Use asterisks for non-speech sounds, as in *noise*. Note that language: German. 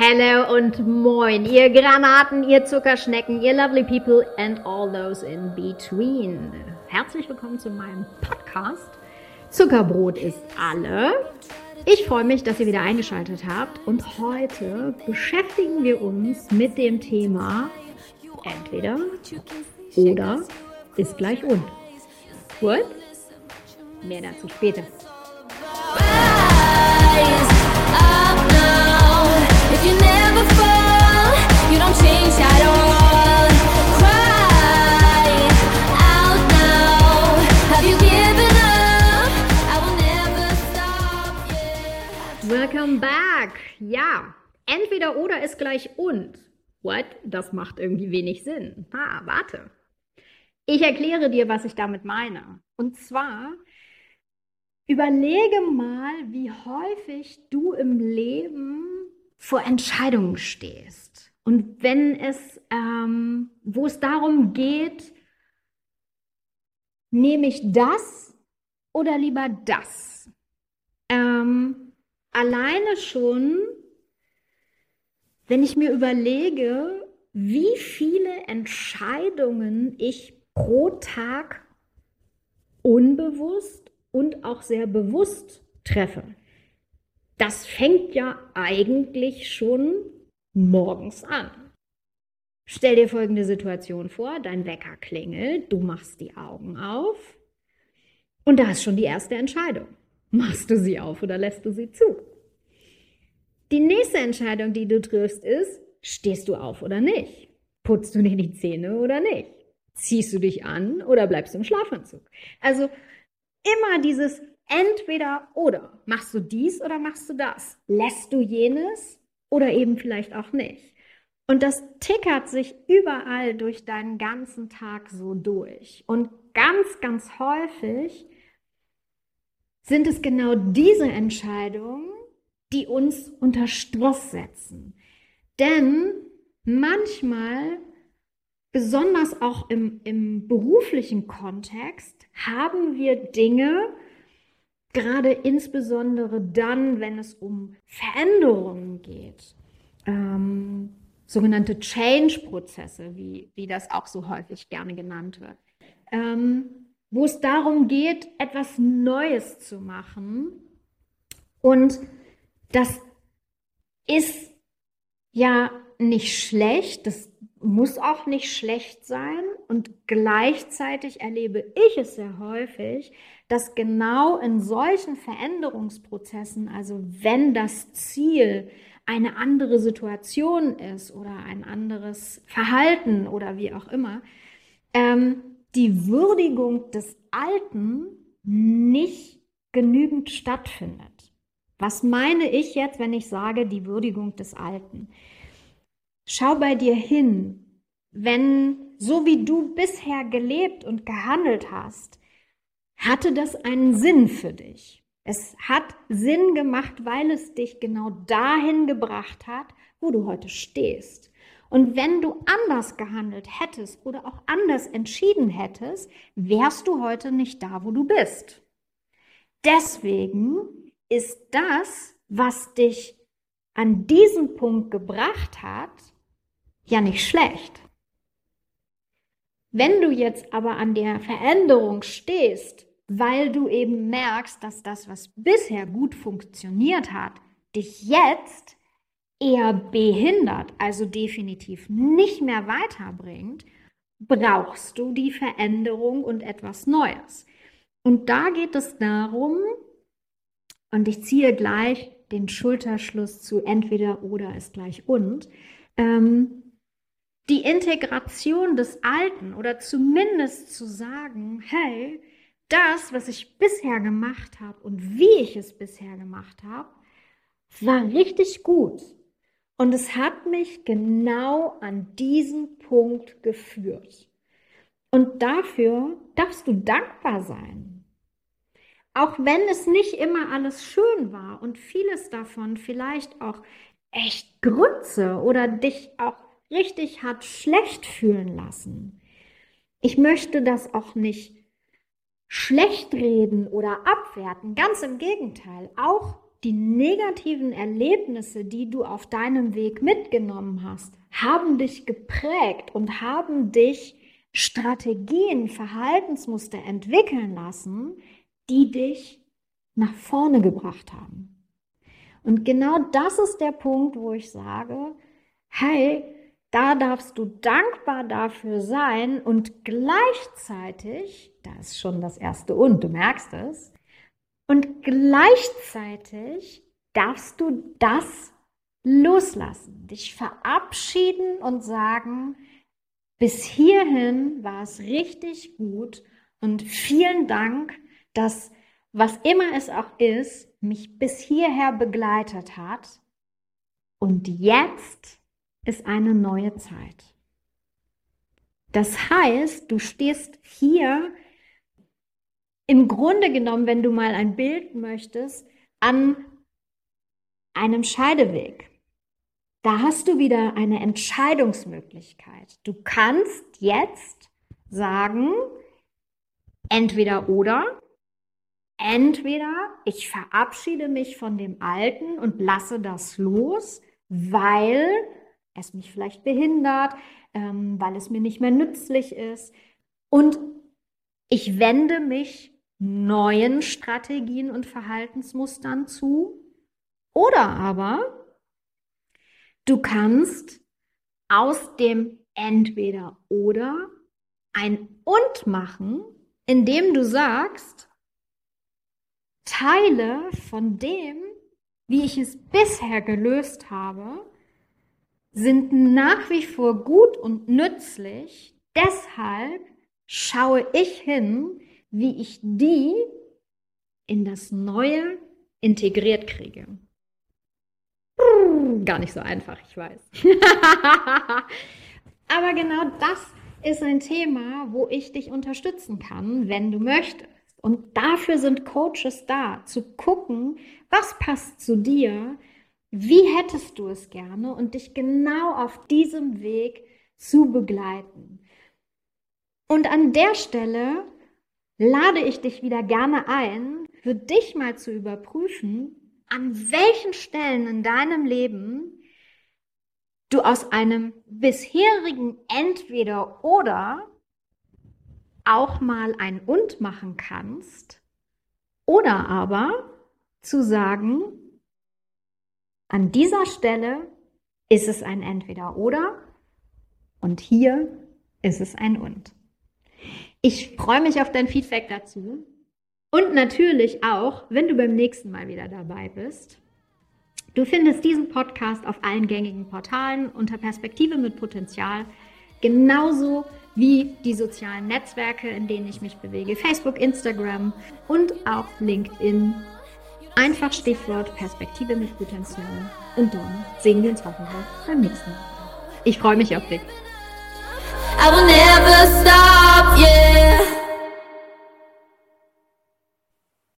Hello und moin, ihr Granaten, ihr Zuckerschnecken, ihr lovely people and all those in between. Herzlich willkommen zu meinem Podcast. Zuckerbrot ist alle. Ich freue mich, dass ihr wieder eingeschaltet habt und heute beschäftigen wir uns mit dem Thema entweder oder ist gleich und. What? Mehr dazu später. Entweder oder ist gleich und. What? Das macht irgendwie wenig Sinn. Ah, warte. Ich erkläre dir, was ich damit meine. Und zwar überlege mal, wie häufig du im Leben vor Entscheidungen stehst. Und wenn es, ähm, wo es darum geht, nehme ich das oder lieber das? Ähm, alleine schon, wenn ich mir überlege, wie viele Entscheidungen ich pro Tag unbewusst und auch sehr bewusst treffe. Das fängt ja eigentlich schon morgens an. Stell dir folgende Situation vor, dein Wecker klingelt, du machst die Augen auf und da ist schon die erste Entscheidung. Machst du sie auf oder lässt du sie zu? Die nächste Entscheidung, die du triffst, ist, stehst du auf oder nicht? Putzt du dir die Zähne oder nicht? Ziehst du dich an oder bleibst du im Schlafanzug? Also immer dieses entweder oder. Machst du dies oder machst du das? Lässt du jenes oder eben vielleicht auch nicht? Und das tickert sich überall durch deinen ganzen Tag so durch. Und ganz, ganz häufig sind es genau diese Entscheidungen, die uns unter Stress setzen. Denn manchmal besonders auch im, im beruflichen Kontext haben wir Dinge, gerade insbesondere dann, wenn es um Veränderungen geht, ähm, sogenannte Change-Prozesse, wie, wie das auch so häufig gerne genannt wird, ähm, wo es darum geht, etwas Neues zu machen. Und das ist ja nicht schlecht, das muss auch nicht schlecht sein und gleichzeitig erlebe ich es sehr häufig, dass genau in solchen Veränderungsprozessen, also wenn das Ziel eine andere Situation ist oder ein anderes Verhalten oder wie auch immer, ähm, die Würdigung des Alten nicht genügend stattfindet. Was meine ich jetzt, wenn ich sage die Würdigung des Alten? Schau bei dir hin, wenn so wie du bisher gelebt und gehandelt hast, hatte das einen Sinn für dich. Es hat Sinn gemacht, weil es dich genau dahin gebracht hat, wo du heute stehst. Und wenn du anders gehandelt hättest oder auch anders entschieden hättest, wärst du heute nicht da, wo du bist. Deswegen ist das, was dich an diesen Punkt gebracht hat, ja nicht schlecht. Wenn du jetzt aber an der Veränderung stehst, weil du eben merkst, dass das, was bisher gut funktioniert hat, dich jetzt eher behindert, also definitiv nicht mehr weiterbringt, brauchst du die Veränderung und etwas Neues. Und da geht es darum, und ich ziehe gleich den Schulterschluss zu entweder oder ist gleich und, ähm, die Integration des Alten oder zumindest zu sagen, hey, das, was ich bisher gemacht habe und wie ich es bisher gemacht habe, war richtig gut. Und es hat mich genau an diesen Punkt geführt. Und dafür darfst du dankbar sein. Auch wenn es nicht immer alles schön war und vieles davon vielleicht auch echt Grütze oder dich auch richtig hat schlecht fühlen lassen. Ich möchte das auch nicht schlecht reden oder abwerten. Ganz im Gegenteil. Auch die negativen Erlebnisse, die du auf deinem Weg mitgenommen hast, haben dich geprägt und haben dich Strategien, Verhaltensmuster entwickeln lassen, die dich nach vorne gebracht haben. Und genau das ist der Punkt, wo ich sage, hey, da darfst du dankbar dafür sein und gleichzeitig, da ist schon das erste und, du merkst es, und gleichzeitig darfst du das loslassen, dich verabschieden und sagen, bis hierhin war es richtig gut und vielen Dank, dass was immer es auch ist, mich bis hierher begleitet hat. Und jetzt ist eine neue Zeit. Das heißt, du stehst hier im Grunde genommen, wenn du mal ein Bild möchtest, an einem Scheideweg. Da hast du wieder eine Entscheidungsmöglichkeit. Du kannst jetzt sagen, entweder oder, entweder ich verabschiede mich von dem Alten und lasse das los, weil es mich vielleicht behindert, ähm, weil es mir nicht mehr nützlich ist. Und ich wende mich neuen Strategien und Verhaltensmustern zu. Oder aber du kannst aus dem entweder oder ein und machen, indem du sagst, Teile von dem, wie ich es bisher gelöst habe, sind nach wie vor gut und nützlich. Deshalb schaue ich hin, wie ich die in das Neue integriert kriege. Gar nicht so einfach, ich weiß. *laughs* Aber genau das ist ein Thema, wo ich dich unterstützen kann, wenn du möchtest. Und dafür sind Coaches da, zu gucken, was passt zu dir, wie hättest du es gerne und dich genau auf diesem Weg zu begleiten. Und an der Stelle lade ich dich wieder gerne ein, für dich mal zu überprüfen, an welchen Stellen in deinem Leben du aus einem bisherigen entweder oder auch mal ein und machen kannst oder aber zu sagen, an dieser Stelle ist es ein entweder oder und hier ist es ein und. Ich freue mich auf dein Feedback dazu. Und natürlich auch, wenn du beim nächsten Mal wieder dabei bist. Du findest diesen Podcast auf allen gängigen Portalen unter Perspektive mit Potenzial, genauso wie die sozialen Netzwerke, in denen ich mich bewege, Facebook, Instagram und auch LinkedIn. Einfach Stichwort Perspektive mit Potenzial. Und dann sehen wir uns hoffentlich beim nächsten Mal. Ich freue mich auf dich. I will never stop, yeah.